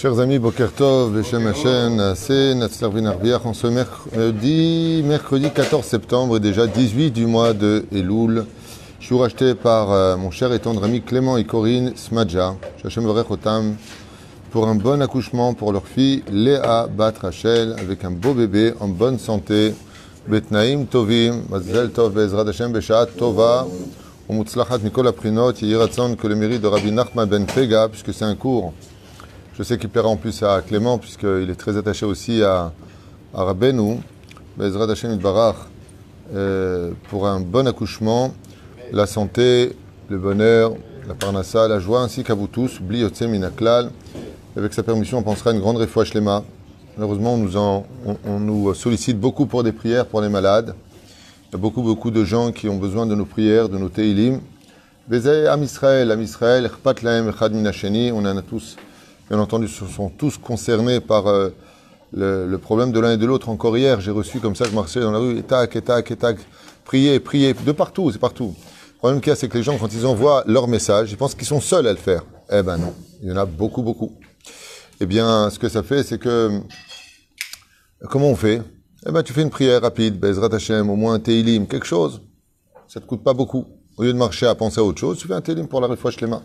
Chers amis, Boker Tov, Beshem Hashem, c'est Natslar Vinarbiach, en ce mercredi, mercredi 14 septembre déjà 18 du mois de Elul. Je suis racheté par euh, mon cher et tendre ami Clément et Corinne Smadja, Shachem pour un bon accouchement pour leur fille Léa Bat Rachel, avec un beau bébé en bonne santé. Betnaim Tovim, Mazel Tov, Bezrat Hashem, Beshat Tova, Umutzlachat Mikol Aprinot, Yiratzon, que le mérite de Rabbi Nachman Ben Pega, puisque c'est un cours. Je sais qu'il plaira en plus à Clément, puisqu'il est très attaché aussi à, à Rabbeinu, Bezrat Hashem euh, pour un bon accouchement, la santé, le bonheur, la parnassa, la joie, ainsi qu'à vous tous, Bliyotse Minaklal. Avec sa permission, on pensera à une grande réfoua Shlema. Malheureusement, on nous, sollicite beaucoup pour des prières pour les malades. Il y a beaucoup, beaucoup de gens qui ont besoin de nos prières, de nos teilim. Bezay Am Israël, Am Israël, Lahem, Echad Min Hasheni. On en a tous, bien entendu, ce sont tous concernés par euh, le, le problème de l'un et de l'autre. Encore hier, j'ai reçu comme ça, je marchais dans la rue, et tac, et tac, et tac. Priez, priez, de partout, c'est partout. Le problème qu'il y a, c'est que les gens, quand ils envoient leur message, ils pensent qu'ils sont seuls à le faire. Eh ben non, il y en a beaucoup, beaucoup. Eh bien, ce que ça fait, c'est que Comment on fait? Eh ben, tu fais une prière rapide, Bezrat Hashem, au moins un Teilim, quelque chose. Ça te coûte pas beaucoup. Au lieu de marcher à penser à autre chose, tu fais un Teilim pour la refouach Shlema.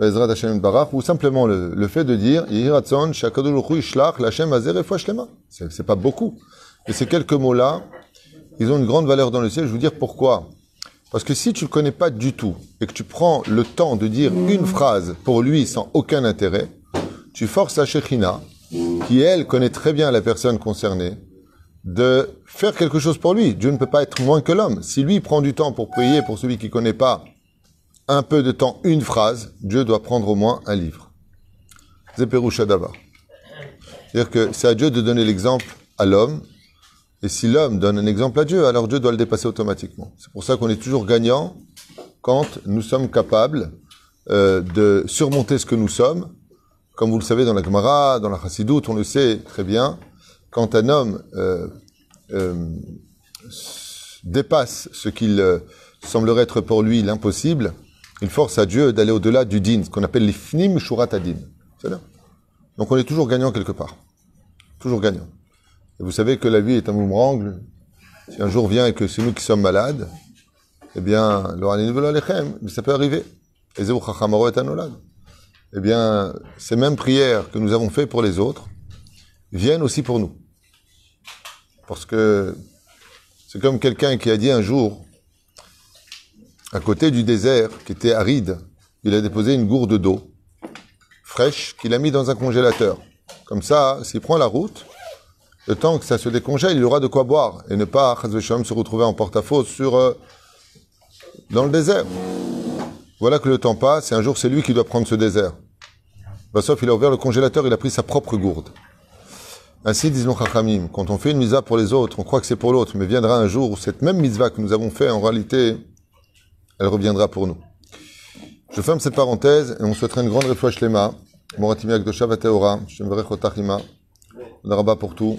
Ou simplement le, le fait de dire, Yiratzon, Shakadosh Baruch Hu Yishlach, Lachem Azer Shlema. C'est pas beaucoup. Mais ces quelques mots-là, ils ont une grande valeur dans le ciel. Je vais vous dire pourquoi. Parce que si tu le connais pas du tout, et que tu prends le temps de dire une phrase pour lui sans aucun intérêt, tu forces la Shekhina, qui elle connaît très bien la personne concernée, de faire quelque chose pour lui. Dieu ne peut pas être moins que l'homme. Si lui prend du temps pour prier pour celui qui connaît pas un peu de temps, une phrase, Dieu doit prendre au moins un livre. Zeperusha Dava. C'est-à-dire que c'est à Dieu de donner l'exemple à l'homme, et si l'homme donne un exemple à Dieu, alors Dieu doit le dépasser automatiquement. C'est pour ça qu'on est toujours gagnant quand nous sommes capables euh, de surmonter ce que nous sommes, comme vous le savez dans la Gemara, dans la Chassidoute, on le sait très bien, quand un homme euh, euh, dépasse ce qu'il semblerait être pour lui l'impossible, il force à Dieu d'aller au-delà du din, ce qu'on appelle l'ifnim shurat adin. C'est là. Donc on est toujours gagnant quelque part. Toujours gagnant. Et vous savez que la vie est un boomerang. Si un jour vient et que c'est nous qui sommes malades, eh bien, ça peut arriver. Eh bien, ces mêmes prières que nous avons faites pour les autres viennent aussi pour nous. Parce que c'est comme quelqu'un qui a dit un jour, à côté du désert qui était aride, il a déposé une gourde d'eau fraîche qu'il a mis dans un congélateur. Comme ça, s'il prend la route, le temps que ça se décongèle, il aura de quoi boire et ne pas, se retrouver en porte-à-faux sur, euh, dans le désert. Voilà que le temps passe et un jour c'est lui qui doit prendre ce désert. Il a ouvert le congélateur, il a pris sa propre gourde. Ainsi disent nos chachamim, quand on fait une mitzvah pour les autres, on croit que c'est pour l'autre, mais viendra un jour où cette même mitzvah que nous avons fait, en réalité, elle reviendra pour nous. Je ferme cette parenthèse et on souhaiterait une grande refouach lema, Moratimi Akdosha Vateora, Shem Verech Otachima, Daraba pour tout,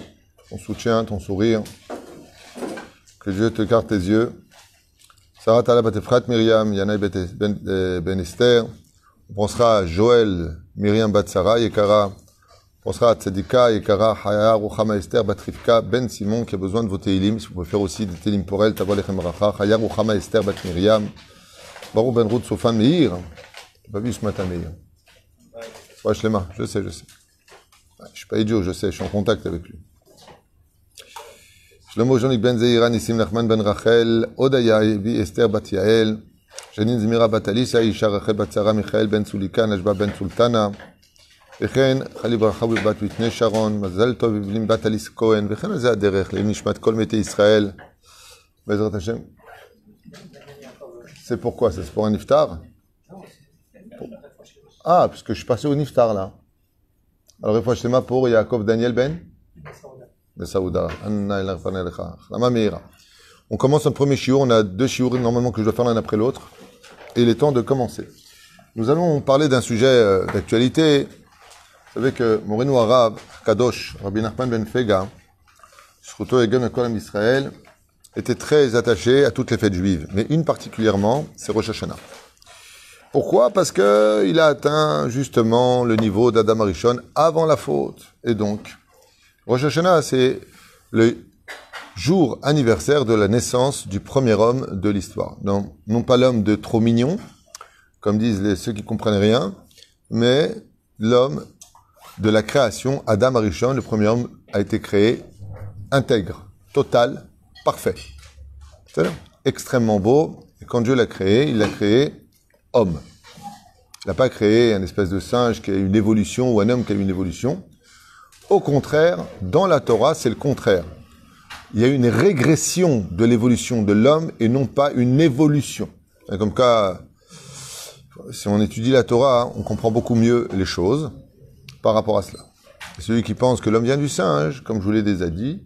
ton soutien, ton sourire, que Dieu te garde tes yeux, Sarah Tala Batefrat Myriam, Yanaï Ben euh, Ben Esther. On pensera à Joël, Myriam Batsara, Yekara. Pensera Tzedika, Yekara, Haya, Ruchama Esther, Batrivka, Ben Simon, qui a besoin de vos télim. Si vous pouvez faire aussi des télim pour elle, Tavoa Lechem Racha, Haya, Ruchama Esther, Bat Miriam, Barou Ben Ruth, Sofan Meir. J'ai pas vu ce matin Meir? Ouais, je mains, je sais, je sais. Je suis pas idiot, je sais, je suis en contact avec lui. Shlomo Jonik Ben Zeiran, Nissim Nachman Ben Rachel, Odaya Ebi Esther Bat Yael, Janine Zmira Bat Alisa, Isha Rachel Bat Sarah Michael Ben Sulika, Najba Ben Sultana, וכן חלי ברכה בת בטני שרון, מזל טוב בבנים בת אליס כהן, וכן על זה הדרך, לעילוי נשמת כל מתי ישראל, בעזרת השם. C'est pourquoi C'est pour un niftar Ah, parce que je suis passé au niftar là. Alors, il faut acheter ma pour Yaakov Daniel Ben Saouda. On commence un premier shiur, on a deux shiur normalement que je dois faire l'un après l'autre, et il est temps de commencer. Nous allons parler d'un sujet euh, d'actualité. vous savez que Moreno Arabe, Kadosh, Rabbi Nachman Ben Fega, Shruto Egen Kolam Israël, était très attaché à toutes les fêtes juives, mais une particulièrement, c'est Rosh Hashanah. Pourquoi? Parce qu'il a atteint justement le niveau d'Adam Arishon avant la faute. Et donc, Rosh Hashanah, c'est le jour anniversaire de la naissance du premier homme de l'histoire. Non, non pas l'homme de trop mignon, comme disent ceux qui comprennent rien, mais l'homme de la création, Adam Arishon, le premier homme, a été créé intègre, total, parfait. C'est extrêmement beau. Et quand Dieu l'a créé, il l'a créé homme. Il n'a pas créé un espèce de singe qui a une évolution ou un homme qui a une évolution. Au contraire, dans la Torah, c'est le contraire. Il y a une régression de l'évolution de l'homme et non pas une évolution. Comme cas, si on étudie la Torah, on comprend beaucoup mieux les choses par rapport à cela. celui qui pense que l'homme vient du singe, comme je vous l'ai déjà dit,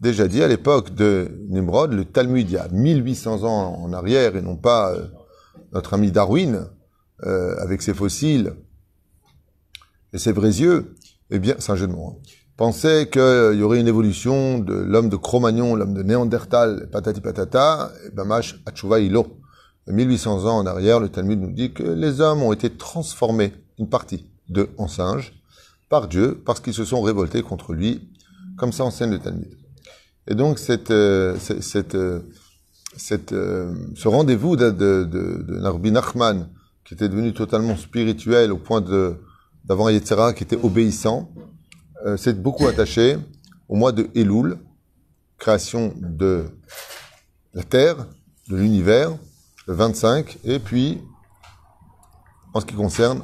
déjà dit à l'époque de Nimrod, le Talmud il y a 1800 ans en arrière et non pas euh, notre ami Darwin euh, avec ses fossiles et ses vrais yeux, eh bien, c'est un jeu de pensait qu'il y aurait une évolution de l'homme de Cro-Magnon, l'homme de Néandertal, patati patata, et ben achuva ilo. 1800 ans en arrière, le Talmud nous dit que les hommes ont été transformés, une partie, de en singes, par Dieu parce qu'ils se sont révoltés contre lui, comme ça enseigne le Talmud. Et donc cette, euh, cette, euh, cette, euh, ce rendez-vous de, de, Narbi Nachman, qui était devenu totalement spirituel au point de d'avoir qui était obéissant, s'est beaucoup attaché au mois de Elul, création de la Terre, de l'univers, le 25, et puis, en ce qui concerne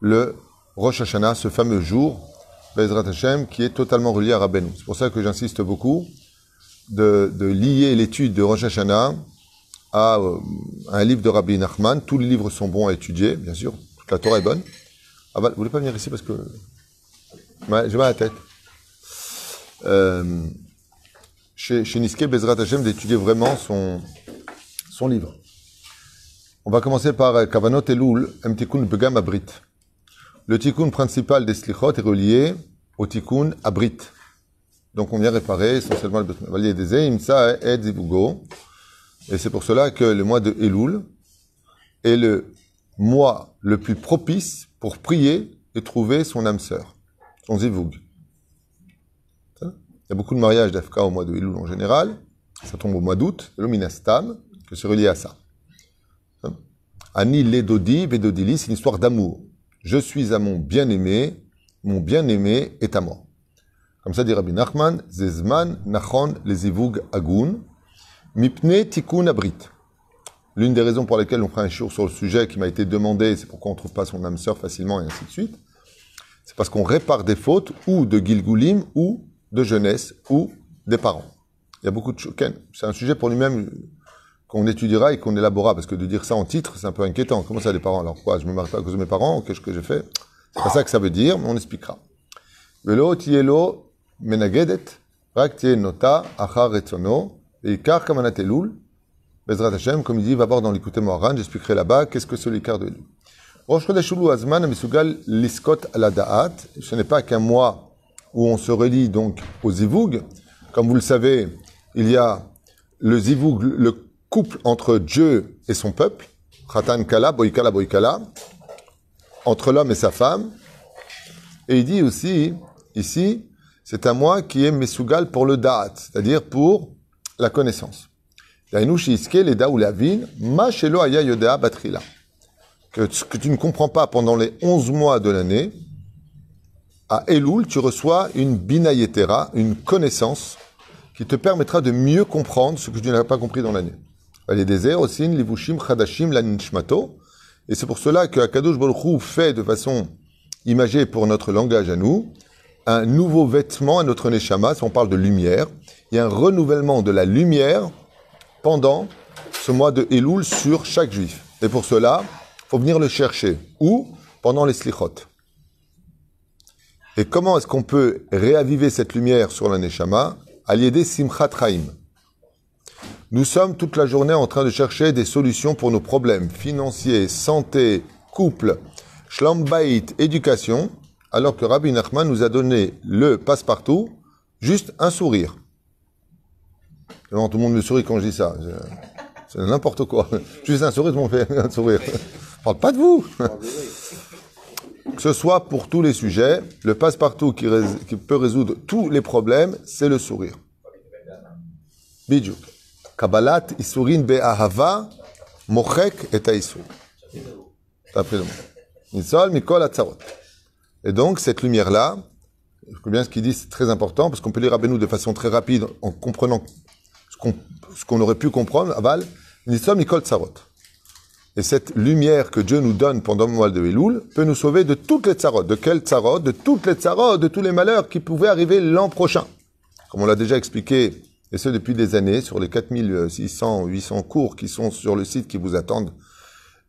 le Rosh Hashanah, ce fameux jour, Bezrat Hashem, qui est totalement relié à Rabbeinu. C'est pour ça que j'insiste beaucoup de, lier l'étude de Rosh Hashanah à, euh, un livre de Rabbi Nachman. Tous les livres sont bons à étudier, bien sûr. Toute la Torah est bonne. Ah, bah, vous voulez pas venir ici parce que j'ai mal à la tête. Euh, chez, chez Niske Bezrat Hashem d'étudier vraiment son, son livre. On va commencer par Kavanot Elul, Mtikun Begam Abrit. Le tikkun principal des slichot est relié au tikkun abrit. Donc on vient réparer essentiellement le valier des imsa et zivugo. Et c'est pour cela que le mois de Elul est le mois le plus propice pour prier et trouver son âme sœur, son zivug. Il y a beaucoup de mariages d'Afka au mois de Elul en général. Ça tombe au mois d'août, l'ominastam, que c'est relié à ça. Ani ledodi vedodili, c'est une histoire d'amour. Je suis à mon bien-aimé, mon bien-aimé est à moi. Comme ça dit Rabbi Nachman, Zezman Nachon lezivug agun, mipne tikun abrit. L'une des raisons pour lesquelles on fera un jour sur le sujet qui m'a été demandé, c'est pourquoi on ne trouve pas son âme sœur facilement et ainsi de suite. C'est parce qu'on répare des fautes ou de Gilgulim ou de jeunesse ou des parents. Il y a beaucoup de. C'est un sujet pour lui-même qu'on étudiera et qu'on élaborera, parce que de dire ça en titre, c'est un peu inquiétant. Comment ça, les parents? Alors quoi, je me marie pas à cause de mes parents? Qu'est-ce que j'ai fait? C'est pas ça que ça veut dire, mais on expliquera. Velo tielo menagedet, rak nota achar etzono, et ikar kamanatelul, Bezrat Hashem, comme il dit, va voir dans l'écouter Moharan, j'expliquerai là-bas qu'est-ce que c'est l'ikar de Elul. Rosh Chodesh Azman Misugal Liskot ala Da'at, ce n'est pas qu'un mois où on se relie donc au Zivug. Comme vous le savez, il y a le Zivug, le couple entre Dieu et son peuple, Khatan Kala, Boikala, Boikala, entre l'homme et sa femme. Et il dit aussi, ici, c'est un moi qui est Mesugal pour le Da'at, c'est-à-dire pour la connaissance. Que ce que tu ne comprends pas pendant les 11 mois de l'année, à Elul, tu reçois une binayetera, une connaissance qui te permettra de mieux comprendre ce que tu n'as pas compris dans l'année. Et c'est pour cela que Akadosh fait de façon imagée pour notre langage à nous, un nouveau vêtement à notre neshama, si on parle de lumière, a un renouvellement de la lumière pendant ce mois de Elul sur chaque juif. Et pour cela, faut venir le chercher. Où? Pendant les slichot. Et comment est-ce qu'on peut réaviver cette lumière sur la neshama? À l'idée Simchat Chaim. Nous sommes toute la journée en train de chercher des solutions pour nos problèmes financiers, santé, couple, shlambait, éducation, alors que Rabbi Nachman nous a donné le passe-partout, juste un sourire. tout le monde me sourit quand je dis ça. C'est n'importe quoi. Juste un sourire, tout le monde un sourire. parle pas de vous. que ce soit pour tous les sujets, le passe-partout qui, peut résoudre tous les problèmes, c'est le sourire. Bidou. Kabbalat isurin be'ahava mochek et aïsur. T'as le mot. Nisol mikol atzarot. Et donc, cette lumière-là, je bien ce qu'il dit, c'est très important, parce qu'on peut lire Rabbeinu de façon très rapide, en comprenant ce qu'on aurait pu comprendre, aval, Nisol mikol tzarot. Et cette lumière que Dieu nous donne pendant le mois de Elul peut nous sauver de toutes les tsarot. De quelles tsarot De toutes les tsarot, de tous les malheurs qui pouvaient arriver l'an prochain. Comme on l'a déjà expliqué, et ce depuis des années, sur les 4600, 800 cours qui sont sur le site qui vous attendent,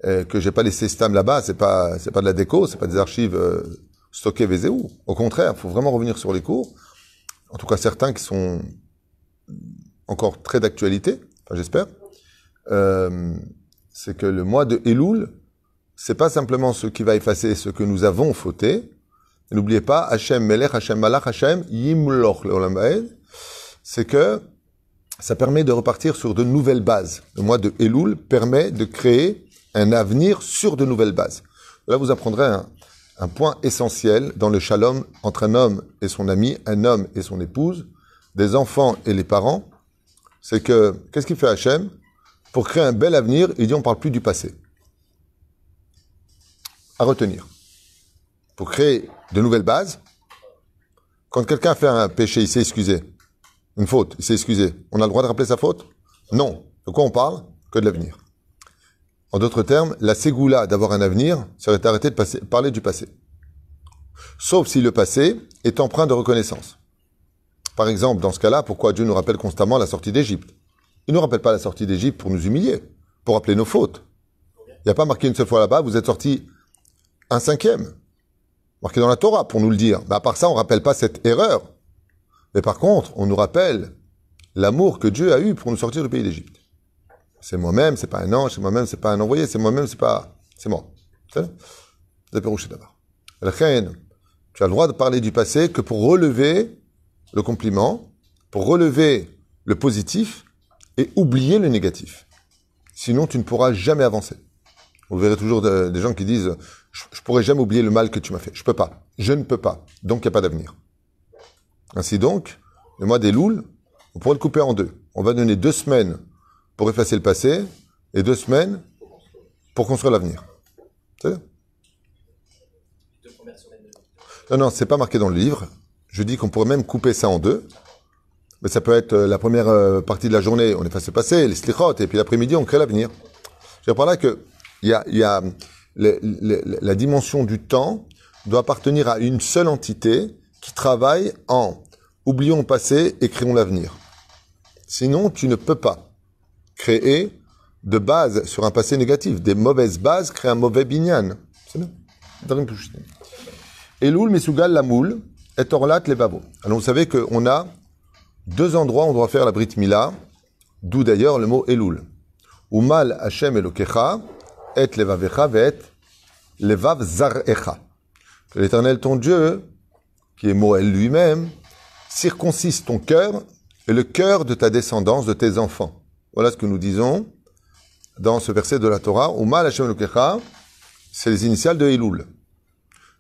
euh, que j'ai pas laissé Stam là-bas, c'est pas, c'est pas de la déco, c'est pas des archives euh, stockées VZU. Au contraire, faut vraiment revenir sur les cours. En tout cas, certains qui sont encore très d'actualité, enfin, j'espère. Euh, c'est que le mois de Elul, c'est pas simplement ce qui va effacer ce que nous avons fauté. N'oubliez pas, Hachem Melech, Hachem Malach, Hachem Yimloch c'est que ça permet de repartir sur de nouvelles bases. Le mois de Elul permet de créer un avenir sur de nouvelles bases. Là, vous apprendrez un, point essentiel dans le shalom entre un homme et son ami, un homme et son épouse, des enfants et les parents. C'est que, qu'est-ce qu'il fait Hachem? Pour créer un bel avenir, il dit on parle plus du passé. À retenir. Pour créer de nouvelles bases, quand quelqu'un fait un péché, il s'est excusé. Une faute, il s'est excusé. On a le droit de rappeler sa faute? Non. De quoi on parle? Que de l'avenir. En d'autres termes, la ségoula d'avoir un avenir serait d'arrêter de parler du passé. Sauf si le passé est empreint de reconnaissance. Par exemple, dans ce cas-là, pourquoi Dieu nous rappelle constamment la sortie d'Égypte? Il ne nous rappelle pas la sortie d'Égypte pour nous humilier, pour rappeler nos fautes. Il n'y a pas marqué une seule fois là-bas, vous êtes sorti un cinquième. Marqué dans la Torah pour nous le dire. Mais à part ça, on ne rappelle pas cette erreur. Mais par contre, on nous rappelle l'amour que Dieu a eu pour nous sortir du pays d'Égypte. C'est moi-même, c'est pas un ange, c'est moi-même, c'est pas un envoyé, c'est moi-même, c'est pas, c'est moi. C'est d'abord. Tu as le droit de parler du passé que pour relever le compliment, pour relever le positif, et oublier le négatif. Sinon, tu ne pourras jamais avancer. Vous verrez toujours des gens qui disent je, ne pourrai jamais oublier le mal que tu m'as fait. Je peux pas. Je ne peux pas. Donc, il n'y a pas d'avenir. Ainsi donc, le mois des louls, on pourrait le couper en deux. On va donner deux semaines pour effacer le passé et deux semaines pour construire l'avenir. C'est Non, non, c'est pas marqué dans le livre. Je dis qu'on pourrait même couper ça en deux mais ça peut être euh, la première euh, partie de la journée, on efface le passé, les slichot, et puis l'après-midi, on crée l'avenir. Je par là que y a, y a la dimension du temps doit appartenir à une seule entité qui travaille en oublions le passé et créons l'avenir. Sinon, tu ne peux pas créer de base sur un passé négatif. Des mauvaises bases créent un mauvais binyan. C'est bien. Elul, Mesugal, la moule, et Orlat, les. Alors, vous savez qu'on a deux endroits on doit faire la Brit Mila, d'où d'ailleurs le mot Elul. Umal Hashem Elokecha, et levavecha vet levav l'éternel ton Dieu, qui est Moël lui-même, circoncise ton cœur et le cœur de ta descendance, de tes enfants. Voilà ce que nous disons dans ce verset de la Torah. Umal Hashem c'est les initiales de Elul.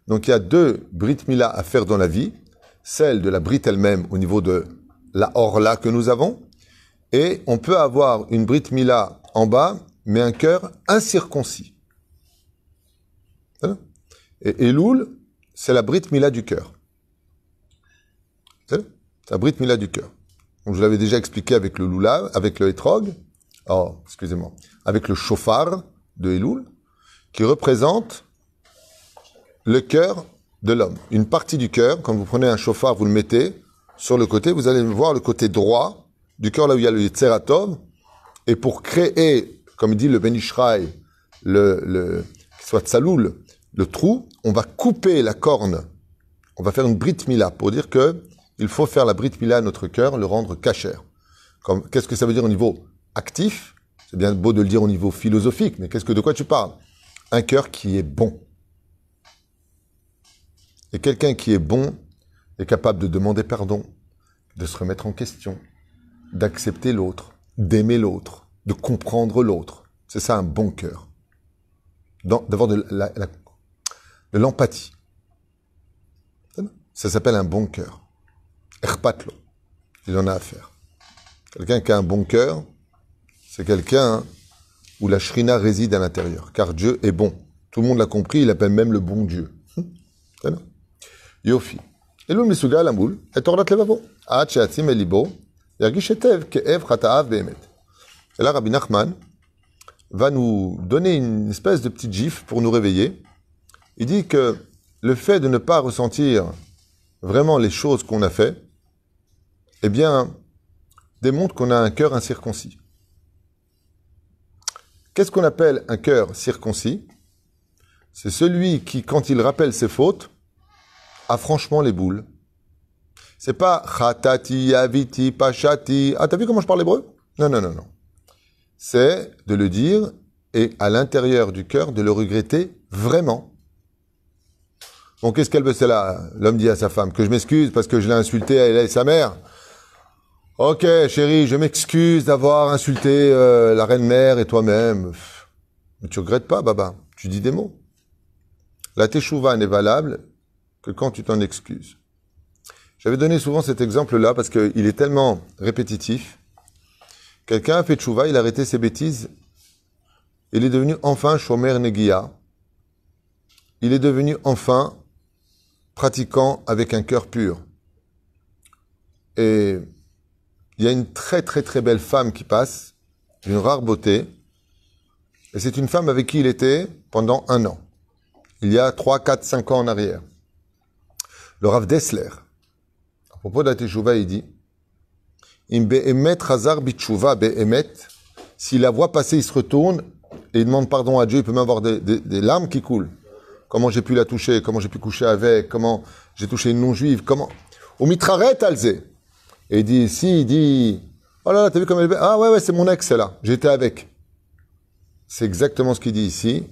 Donc il y a deux Brit Mila à faire dans la vie. Celle de la Brit elle-même au niveau de la orla que nous avons, et on peut avoir une Brit Mila en bas, mais un cœur incirconcis. Et Elul, c'est la Brit Mila du cœur. La Brit Mila du cœur. Donc, je l'avais déjà expliqué avec le Lula, avec le Etrog, oh, excusez-moi, avec le chauffard de Elul, qui représente le cœur de l'homme. Une partie du cœur, quand vous prenez un chauffard, vous le mettez, sur le côté, vous allez voir le côté droit du cœur là où il y a le Tseratov. Et pour créer, comme dit le Benishraï, le, le, soit Tsaloul, le trou, on va couper la corne. On va faire une Brit Mila pour dire que il faut faire la Brit Mila à notre cœur, le rendre cachère. Qu'est-ce que ça veut dire au niveau actif? C'est bien beau de le dire au niveau philosophique, mais qu'est-ce que de quoi tu parles? Un cœur qui est bon. Et quelqu'un qui est bon, est capable de demander pardon, de se remettre en question, d'accepter l'autre, d'aimer l'autre, de comprendre l'autre. C'est ça un bon cœur. d'avoir de l'empathie. Ça s'appelle un bon cœur. Erpatlo. Il en a à faire. Quelqu'un qui a un bon cœur, c'est quelqu'un où la shrina réside à l'intérieur. Car Dieu est bon. Tout le monde l'a compris, il appelle même le bon Dieu. Yofi. Et là, Rabbi Nachman va nous donner une espèce de petit gif pour nous réveiller. Il dit que le fait de ne pas ressentir vraiment les choses qu'on a fait, eh bien, démontre qu'on a un cœur incirconcis. Qu'est-ce qu'on appelle un cœur circoncis? C'est celui qui, quand il rappelle ses fautes, a franchement les boules. C'est pas chatati, aviti, pachati. Ah, t'as vu comment je parle hébreu? Non, non, non, non. C'est de le dire et à l'intérieur du cœur de le regretter vraiment. Bon, qu'est-ce qu'elle veut, c'est là L'homme dit à sa femme que je m'excuse parce que je l'ai insulté, elle et sa mère. Ok, chérie, je m'excuse d'avoir insulté euh, la reine-mère et toi-même. Mais tu regrettes pas, Baba. Tu dis des mots. La teshuva n'est valable que quand tu t'en excuses. J'avais donné souvent cet exemple-là parce qu'il est tellement répétitif. Quelqu'un a fait teshuva, il a arrêté ses bêtises. Il est devenu enfin shomer negia. Il est devenu enfin pratiquant avec un cœur pur. Et il y a une très très très belle femme qui passe, d'une rare beauté, et c'est une femme avec qui il était pendant un an, il y a 3, 4, 5 ans en arrière. Le Rav Dessler, à propos de la Teshuvah, il dit Im be'emet chazar bitchouva be'emet, si la voit passer, il se retourne et il demande pardon à Dieu, il peut même avoir des, des larmes qui coulent. Comment j'ai pu la toucher, comment j'ai pu coucher avec, comment j'ai touché une non-juive, comment... Au mitraret alzé. Et il dit, si, il dit, oh là là, t'as vu comme elle est Ah ouais, ouais, c'est mon ex, là. J'étais avec. C'est exactement ce qu'il dit ici.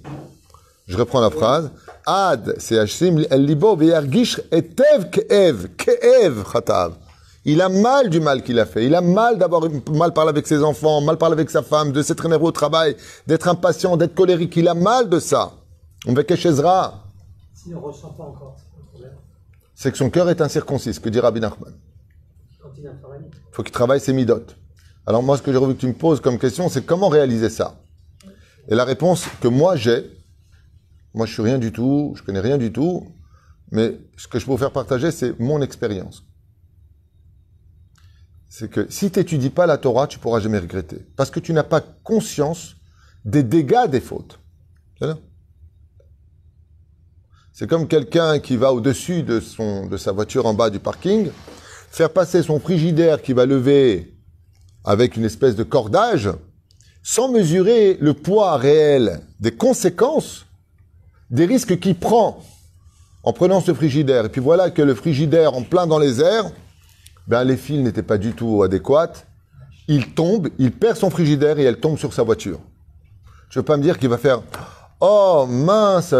Je reprends la phrase. Ad, c'est Hashim, el libo ve'yargish etev ke'ev, ke'ev chatav. Il a mal du mal qu'il a fait. Il a mal d'avoir mal parlé avec ses enfants, mal parlé avec sa femme, de s'être énervé au travail, d'être impatient, d'être colérique. Il a mal de ça. On va Ezra. S'il ne ressent pas encore, c'est pas problème. C'est que son cœur est incirconcis, ce que dit Rabbi Nachman. Il faut qu'il travaille ses midotes. Alors moi, ce que j'ai envie que tu me poses comme question, c'est comment réaliser ça? Et la réponse que moi j'ai, moi je suis rien du tout, je connais rien du tout, mais ce que je peux vous faire partager, c'est mon expérience. C'est que si tu n'étudies pas la Torah, tu pourras jamais regretter. Parce que tu n'as pas conscience des dégâts des fautes. C'est comme quelqu'un qui va au-dessus de, de sa voiture en bas du parking, faire passer son frigidaire qui va lever avec une espèce de cordage, sans mesurer le poids réel des conséquences, des risques qu'il prend en prenant ce frigidaire. Et puis voilà que le frigidaire en plein dans les airs, ben les fils n'étaient pas du tout adéquats. Il tombe, il perd son frigidaire et elle tombe sur sa voiture. Je ne veux pas me dire qu'il va faire Oh mince,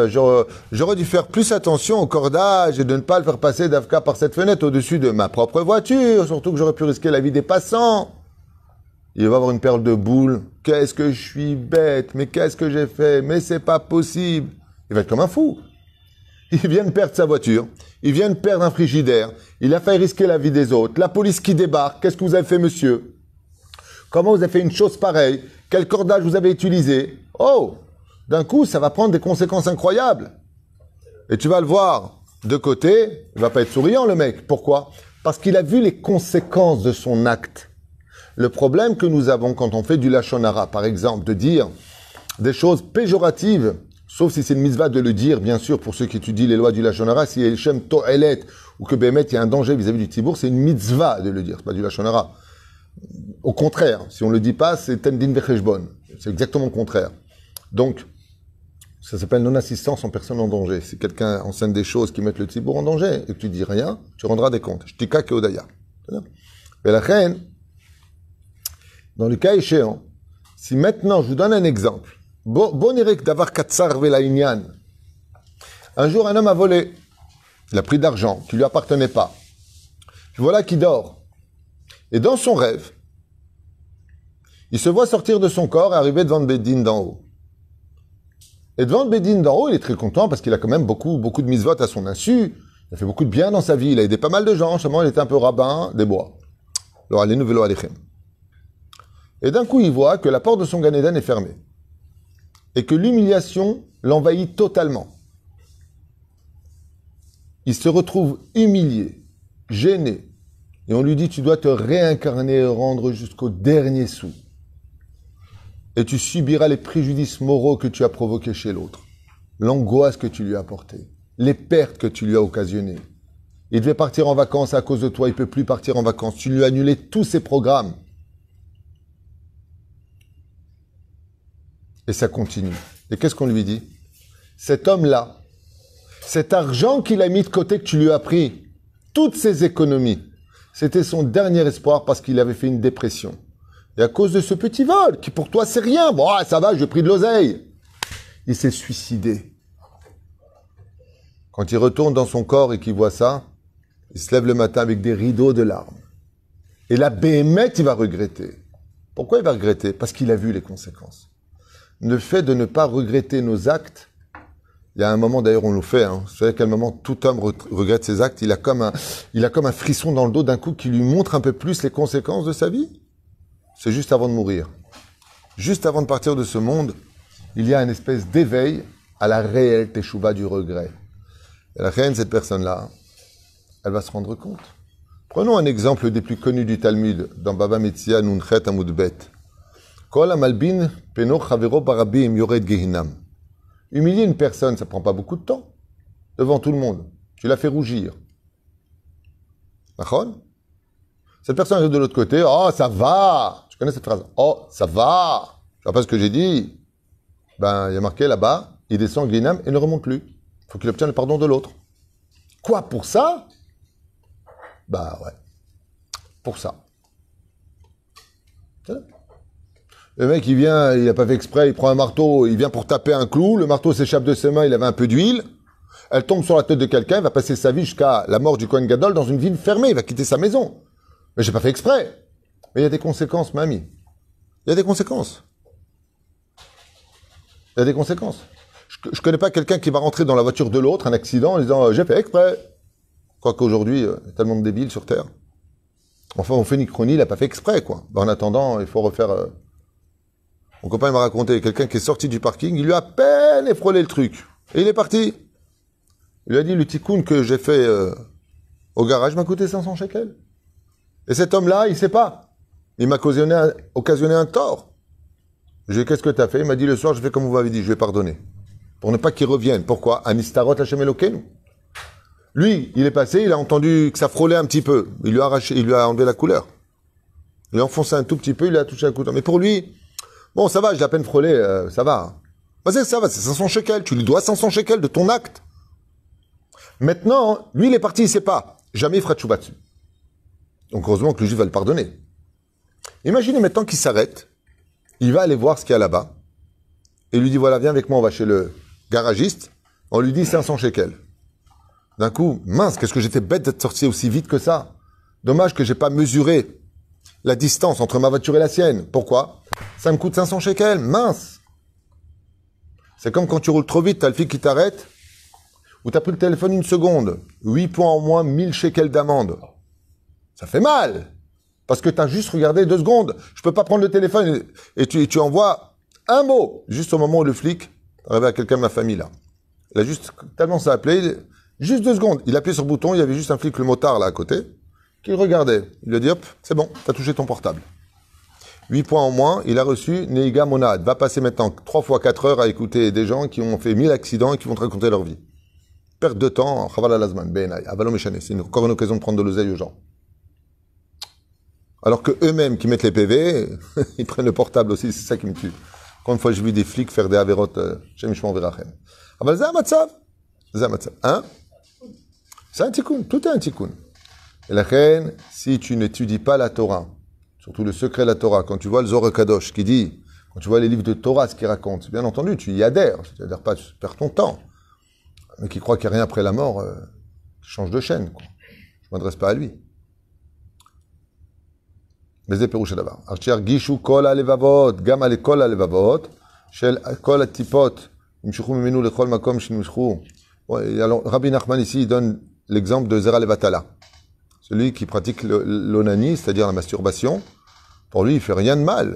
j'aurais dû faire plus attention au cordage et de ne pas le faire passer d'Afka par cette fenêtre au-dessus de ma propre voiture, surtout que j'aurais pu risquer la vie des passants. Il va avoir une perle de boule. Qu'est-ce que je suis bête, mais qu'est-ce que j'ai fait, mais c'est pas possible. Il va être comme un fou. Il vient de perdre sa voiture, il vient de perdre un frigidaire, il a failli risquer la vie des autres, la police qui débarque, qu'est-ce que vous avez fait monsieur? Comment vous avez fait une chose pareille? Quel cordage vous avez utilisé? Oh d'un coup, ça va prendre des conséquences incroyables. Et tu vas le voir de côté, il va pas être souriant le mec. Pourquoi? Parce qu'il a vu les conséquences de son acte. Le problème que nous avons quand on fait du lachonara, par exemple, de dire des choses péjoratives, sauf si c'est une mitzvah de le dire, bien sûr, pour ceux qui étudient les lois du lachonara, si El Shem To'elet, ou que Bémet, il y a un danger vis-à-vis du Tibour, c'est une mitzvah de le dire, c'est pas du lachonara. Au contraire, si on le dit pas, c'est tendin vecheshbon. C'est exactement le contraire. Donc, ça s'appelle non-assistance en personne en danger. Si quelqu'un enseigne des choses qui mettent le tibour en danger et que tu dis rien, tu rendras des comptes. Shtika keodaya. Mais la reine, dans le cas échéant, si maintenant je vous donne un exemple, d'avoir un jour un homme a volé, il a pris d'argent qui lui appartenait pas. Voilà qu'il dort. Et dans son rêve, il se voit sortir de son corps et arriver devant le Bédine d'en haut. Et devant le Bédine d'en haut, il est très content parce qu'il a quand même beaucoup, beaucoup de mises-votes à son insu. Il a fait beaucoup de bien dans sa vie. Il a aidé pas mal de gens. Il était un peu rabbin des bois. Et d'un coup, il voit que la porte de son Ganéden est fermée. Et que l'humiliation l'envahit totalement. Il se retrouve humilié, gêné. Et on lui dit, tu dois te réincarner et rendre jusqu'au dernier sou et tu subiras les préjudices moraux que tu as provoqués chez l'autre, l'angoisse que tu lui as apportée, les pertes que tu lui as occasionnées. Il devait partir en vacances à cause de toi, il peut plus partir en vacances. Tu lui as annulé tous ses programmes. Et ça continue. Et qu'est-ce qu'on lui dit? Cet homme-là, cet argent qu'il a mis de côté, que tu lui as pris, toutes ses économies, c'était son dernier espoir parce qu'il avait fait une dépression. Et à cause de ce petit vol, qui pour toi c'est rien, bon, ah, ça va, j'ai pris de l'oseille. Il s'est suicidé. Quand il retourne dans son corps et qu'il voit ça, il se lève le matin avec des rideaux de larmes. Et la béhémette, il va regretter. Pourquoi il va regretter? Parce qu'il a vu les conséquences. Le fait de ne pas regretter nos actes, il y a un moment, d'ailleurs, on nous fait, hein, vous savez à quel moment tout homme regrette ses actes, il a comme un, il a comme un frisson dans le dos d'un coup qui lui montre un peu plus les conséquences de sa vie? C'est juste avant de mourir. Juste avant de partir de ce monde, il y a une espèce d'éveil à la réelle teshuva du regret. Et la reine, cette personne-là, elle va se rendre compte. Prenons un exemple des plus connus du Talmud, dans Baba Metzia Nunchet Amudbet. Kol amalbin peno barabim yored gehinam. Humilier une personne, ça prend pas beaucoup de temps. Devant tout le monde. Tu la fais rougir. Cette personne est de l'autre côté. Oh, ça va connais cette phrase Oh, ça va Tu vois pas ce que j'ai dit Ben, il y a marqué là-bas, il descend Glinam et ne remonte plus. Il faut qu'il obtienne le pardon de l'autre. Quoi, pour ça? Bah ouais. Pour ça. Le mec, il vient, il n'a pas fait exprès, il prend un marteau, il vient pour taper un clou, le marteau s'échappe de ses mains, il avait un peu d'huile, elle tombe sur la tête de quelqu'un, il va passer sa vie jusqu'à la mort du Kohen Gadol dans une ville fermée, il va quitter sa maison. Mais j'ai pas fait exprès. Mais il y a des conséquences, mamie. Il y a des conséquences. Il y a des conséquences. Je ne connais pas quelqu'un qui va rentrer dans la voiture de l'autre, un accident, en disant j'ai fait exprès. Quoi qu'aujourd'hui, euh, il y a tellement de débiles sur Terre. Enfin, on fait une chronie, il n'a pas fait exprès, quoi. Ben, en attendant, il faut refaire. Euh, mon copain m'a raconté quelqu'un qui est sorti du parking, il lui a à peine effrôlé le truc. Et il est parti. Il lui a dit le tikkun que j'ai fait euh, au garage m'a coûté 500 shekels. Et cet homme-là, il sait pas. Il m'a occasionné, un, tort. Lui qu'est-ce que tu as fait? Il m'a dit, le soir, je fais comme vous m'avez dit, je vais pardonner. Pour ne pas qu'il revienne. Pourquoi? Anistarot Elokeinu. Lui, il est passé, il a entendu que ça frôlait un petit peu. Il lui a arraché, il lui a enlevé la couleur. Il a enfoncé un tout petit peu, il a touché un couteau. Mais pour lui, bon, ça va, j'ai à peine frôlé, euh, ça va. Bah, ça va, c'est 500 shekels. Tu lui dois 500 shekels de ton acte. Maintenant, lui, il est parti, il sait pas. Jamais il fera de dessus. Donc, heureusement que le juif va le pardonner. Imaginez maintenant qu'il s'arrête, il va aller voir ce qu'il y a là-bas, et lui dit, voilà, viens avec moi, on va chez le garagiste, on lui dit 500 shekels. D'un coup, mince, qu'est-ce que j'étais bête d'être sorti aussi vite que ça. Dommage que j'ai pas mesuré la distance entre ma voiture et la sienne. Pourquoi? Ça me coûte 500 shekels, mince. C'est comme quand tu roules trop vite, t'as le flic qui t'arrête, ou t'as pris le téléphone une seconde, 8 points en moins, 1000 shekels d'amende. Ça fait mal. Parce que tu as juste regardé deux secondes. Je peux pas prendre le téléphone et, tu, envoies un mot, juste au moment où le flic arrive à quelqu'un de ma famille là. Il a juste tellement ça appelé, juste deux secondes. Il a appuyé sur le bouton, il y avait juste un flic, le motard là à côté, qui regardait. Il lui a dit hop, c'est bon, tu as touché ton portable. Huit points en moins, il a reçu Neiga Monad. Va passer maintenant trois fois quatre heures à écouter des gens qui ont fait mille accidents et qui vont te raconter leur vie. Perte de temps, c'est encore une occasion de prendre de l'oseille aux gens. Alors que eux-mêmes qui mettent les PV, ils prennent le portable aussi, c'est ça qui me tue. Quand une fois j'ai vu des flics faire des avérotes, chez Mishmon Verachem. Ah ben c'est un matzav. C'est un matzav. Hein? C'est un tikkun. Tout est un tikkun. Et la reine, si tu n'étudies pas la Torah, surtout le secret de la Torah, quand tu vois le Zohar qui dit, quand tu vois les livres de Torah, ce qu'ils racontent, bien entendu, tu y adhères. C'est-à-dire pas, tu perds ton temps. Mais qui croit qu'il n'y a rien après la mort, euh, change de chaîne. Quoi. Je m'adresse pas à lui. וזה פירוש הדבר. אשר גישו כל הלבבות, גם על כל הלבבות, של כל הטיפות Imshichu mimenu lechol makom shinmishchu. Ouais, alors, Rabbi Nachman ici, il donne l'exemple de Zera Levatala. Celui qui pratique le- l'onanie, c'est-à-dire la masturbation, pour lui, il fait rien de mal.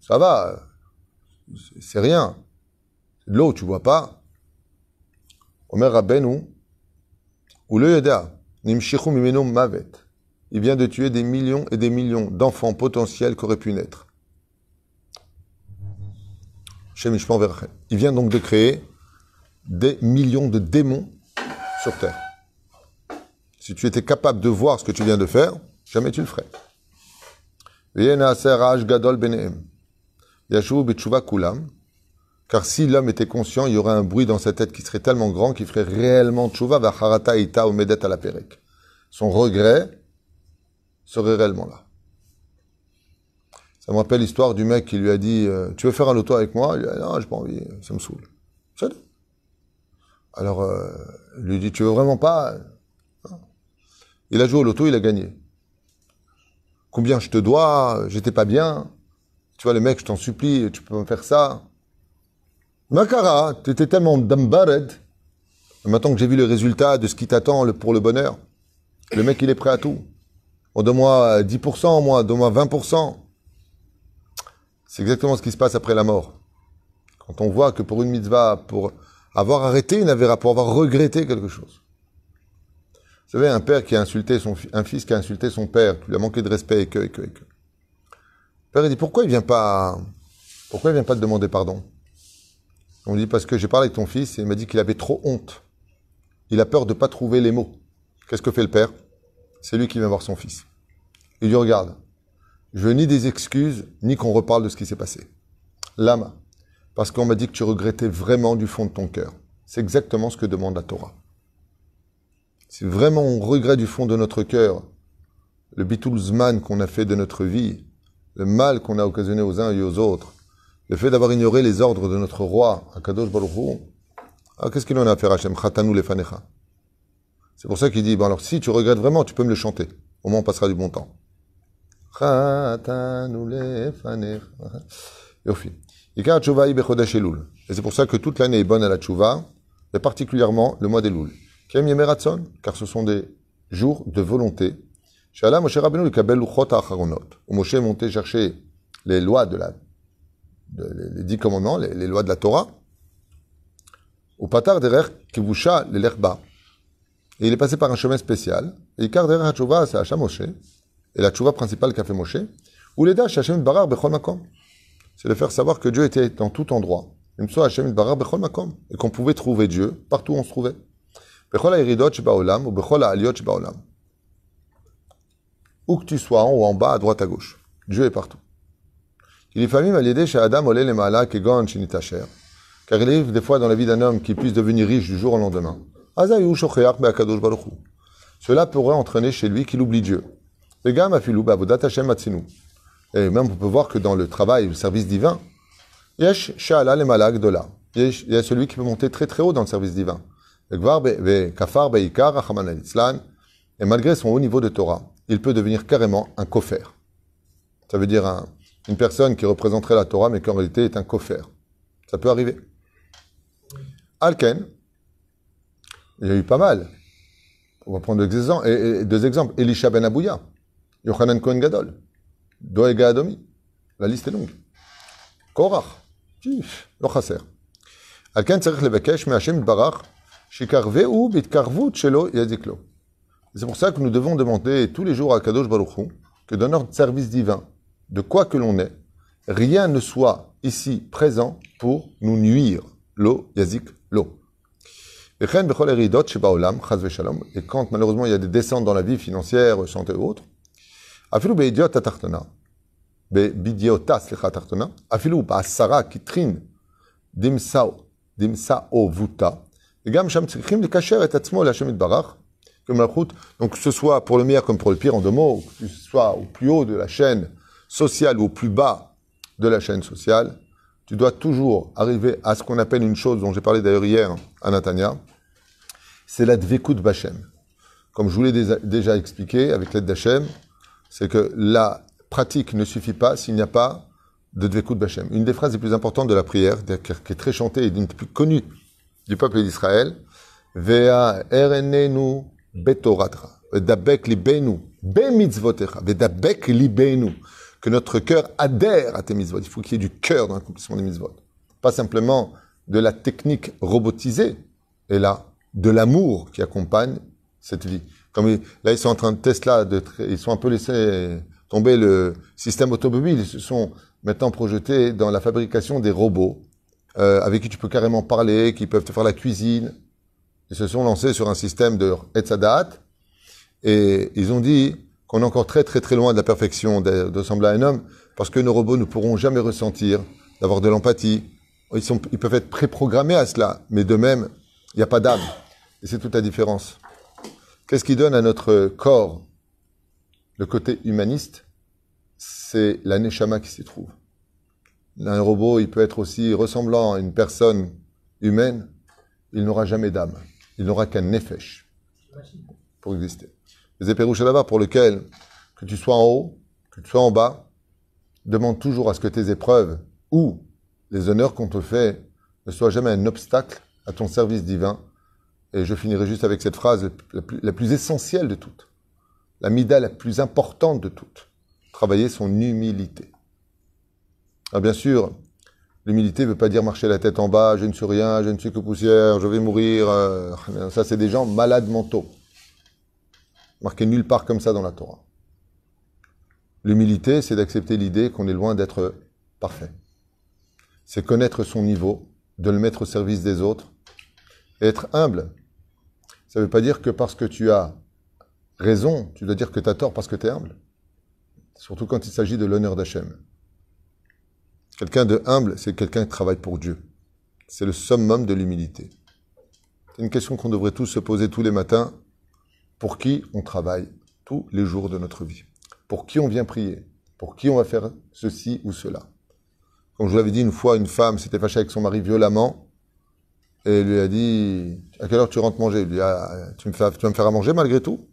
Ça va, c'est- c'est rien. C'est de l'eau, tu vois pas. Omer Rabbeinu, ou le Yeda, Nimshichu mimenu mavet. Il vient de tuer des millions et des millions d'enfants potentiels qui auraient pu naître. Il vient donc de créer des millions de démons sur terre. Si tu étais capable de voir ce que tu viens de faire, jamais tu le ferais. Kulam. Car si l'homme était conscient, il y aurait un bruit dans sa tête qui serait tellement grand qu'il ferait réellement tshuva v'acharata ita omedet ala perek. Son regret serait réellement là. Ça me rappelle l'histoire du mec qui lui a dit euh, Tu veux faire un loto avec moi? Il lui a dit Non, j'ai pas envie, ça me saoule. Alors, euh, il lui dit Tu veux vraiment pas? Il a joué au loto, il a gagné. Combien je te dois J'étais pas bien. Tu vois, le mec, je t'en supplie, tu peux me faire ça. Makara, tu étais tellement dambared. Maintenant que j'ai vu le résultat de ce qui t'attend pour le bonheur, le mec, il est prêt à tout. On donne-moi euh, 10%, moi, donne-moi 20%. C'est exactement ce qui se passe après la mort. Quand on voit que pour une mitzvah, pour avoir arrêté une avéra, pour avoir regretté quelque chose. Vous savez, un père qui a insulté son un fils qui a insulté son père, qui lui a manqué de respect et que, et que, et que. Le père, il dit, pourquoi il vient pas, pourquoi il vient pas te demander pardon? On dit, parce que j'ai parlé avec ton fils et il m'a dit qu'il avait trop honte. Il a peur de pas trouver les mots. Qu'est-ce que fait le père? C'est lui qui vient voir son fils. Il lui regarde. Je veux ni des excuses, ni qu'on reparle de ce qui s'est passé. Lama. Parce qu'on m'a dit que tu regrettais vraiment du fond de ton cœur. C'est exactement ce que demande la Torah. Si vraiment on regrette du fond de notre cœur le bitulzman qu'on a fait de notre vie, le mal qu'on a occasionné aux uns et aux autres, le fait d'avoir ignoré les ordres de notre roi, Akadosh Baruch alors qu'est-ce qu'il en a à faire Hachem? Chatanu lefanecha. C'est pour ça qu'il dit, bon alors si tu regrettes vraiment, tu peux me le chanter. Au moins on passera du bon temps. Et c'est pour ça que toute l'année est bonne à la tchouva, et particulièrement le mois. Kem yemeratson, car ce sont des jours de volonté. Moshe Moshe est monté chercher les lois de la, les, dix commandements, les, lois de la Torah. Au patar derer kivusha l'elerba. Et il est passé par un chemin spécial. Et Ikar derer ha'tchouva, c'est Hacham Moshe. Et la tchouva principale qu'a fait Moshe. Ou les dash Hashem barar bechol makom. C'est de faire savoir que Dieu était dans tout endroit. Hashem barar bechol makom. Et qu'on pouvait trouver Dieu partout où on se trouvait. Bechol shebaolam ou bechol. Où que tu sois, en haut, en bas, à droite, à gauche. Dieu est partout. Il est famille chez Adam olé kegon shinitacher. Car il arrive des fois dans la vie d'un homme qui puisse devenir riche du jour au lendemain. Cela pourrait entraîner chez lui qu'il oublie Dieu. Et même on peut voir que dans le travail, le service divin. Il y a celui qui peut monter très très haut dans le service divin. Et malgré son haut niveau de Torah, il peut devenir carrément un kofer. Ça veut dire un- une personne qui représenterait la Torah, mais qui en réalité est un kofer. Ça peut arriver. Alken, il y a eu pas mal. On va prendre deux exemples. Et, et- deux exemples. Elisha ben Abouya, Yochanan Cohen Gadol, Doega Adomi. La liste est longue. Korach, Tch, לא חסר. על כן צריך לבקש מהשם יתברך שיקרבהו בהתקרבות שלו יזיק לו. C'est pour ça que nous devons demander tous les jours à Kadosh Baruch Hu que dans notre service divin, de quoi que l'on est, rien ne soit ici présent pour nous nuire. Lo, yazik, lo. Et quand malheureusement il y a des descentes dans la vie financière, santé ou autre, Afilou beidiot atartona, bidiotas lecha atartona, Afilou basara kitrin, dimsao, dimsao vuta, et gam sham tzrichim le kasher et atzmo l'Hashem itbarach, que malchut, donc que ce soit pour le meilleur comme pour le pire en deux mots, que ce soit au plus haut de la chaîne sociale ou au plus bas de la chaîne sociale, tu dois toujours arriver à ce qu'on appelle une chose dont j'ai parlé d'ailleurs hier à Natania, c'est la dvekut b'Hashem. Comme je vous l'ai déjà- expliqué avec l'aide d'Hachem, c'est que la pratique ne suffit pas s'il n'y a pas de Dvekut Bachem. Une des phrases les plus importantes de la prière, qui est très chantée et d'une des plus connues du peuple d'Israël, Vea erenenu betoratra, libenu, bemitzvotecha, vedabek libenu, que notre cœur adhère à tes mitzvot. Il faut qu'il y ait du cœur dans l'accomplissement des mitzvot. Pas simplement de la technique robotisée, et là, de l'amour qui accompagne cette vie. Comme là, ils sont en train de Tesla, de, ils sont un peu laissés tomber le système automobile. Ils se sont maintenant projetés dans la fabrication des robots euh, avec qui tu peux carrément parler, qui peuvent te faire la cuisine. Ils se sont lancés sur un système de Etzadat et ils ont dit qu'on est encore très très très loin de la perfection de, de à un homme parce que nos robots ne pourront jamais ressentir, d'avoir de l'empathie. Ils, sont, ils peuvent être préprogrammés à cela, mais de même, il n'y a pas d'âme. Et c'est toute la différence. Qu'est-ce qui donne à notre corps le côté humaniste? C'est la neshama qui s'y trouve. Un robot, il peut être aussi ressemblant à une personne humaine, il n'aura jamais d'âme. Il n'aura qu'un nefesh pour exister. Les éperouches là-bas pour lequel, que tu sois en haut, que tu sois en bas, demande toujours à ce que tes épreuves ou les honneurs qu'on te fait ne soient jamais un obstacle à ton service divin. Et je finirai juste avec cette phrase la plus, essentielle de toutes. La mida la plus importante de toutes. Travailler son humilité. Alors bien sûr, l'humilité ne veut pas dire marcher la tête en bas, je ne suis rien, je ne suis que poussière, je vais mourir. euh, ça, c'est des gens malades mentaux. Marqué nulle part comme ça dans la Torah. L'humilité, c'est d'accepter l'idée qu'on est loin d'être parfait. C'est connaître son niveau, de le mettre au service des autres, et être humble. Ça ne veut pas dire que parce que tu as raison, tu dois dire que tu as tort parce que tu es humble. Surtout quand il s'agit de l'honneur d'Hachem. Quelqu'un de humble, c'est quelqu'un qui travaille pour Dieu. C'est le summum de l'humilité. C'est une question qu'on devrait tous se poser tous les matins. Pour qui on travaille tous les jours de notre vie? Pour qui on vient prier? Pour qui on va faire ceci ou cela? Comme je vous l'avais dit une fois, une femme s'était fâchée avec son mari violemment et elle lui a dit À quelle heure tu rentres manger? Il lui a dit tu, me fais, tu vas me faire à manger malgré tout?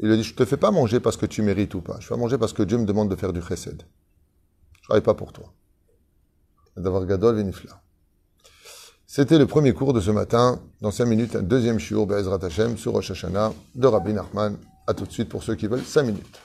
Il lui a dit Je te fais pas manger parce que tu mérites ou pas. Je fais à manger parce que Dieu me demande de faire du chesed. Je travaille pas pour toi d'avoir Gadol Venifla. C'était le premier cours de ce matin. Dans cinq minutes, un deuxième shiur, Be'ezrat Hashem, sur Rosh Hashanah, de Rabbi Nachman. À tout de suite pour ceux qui veulent, cinq minutes.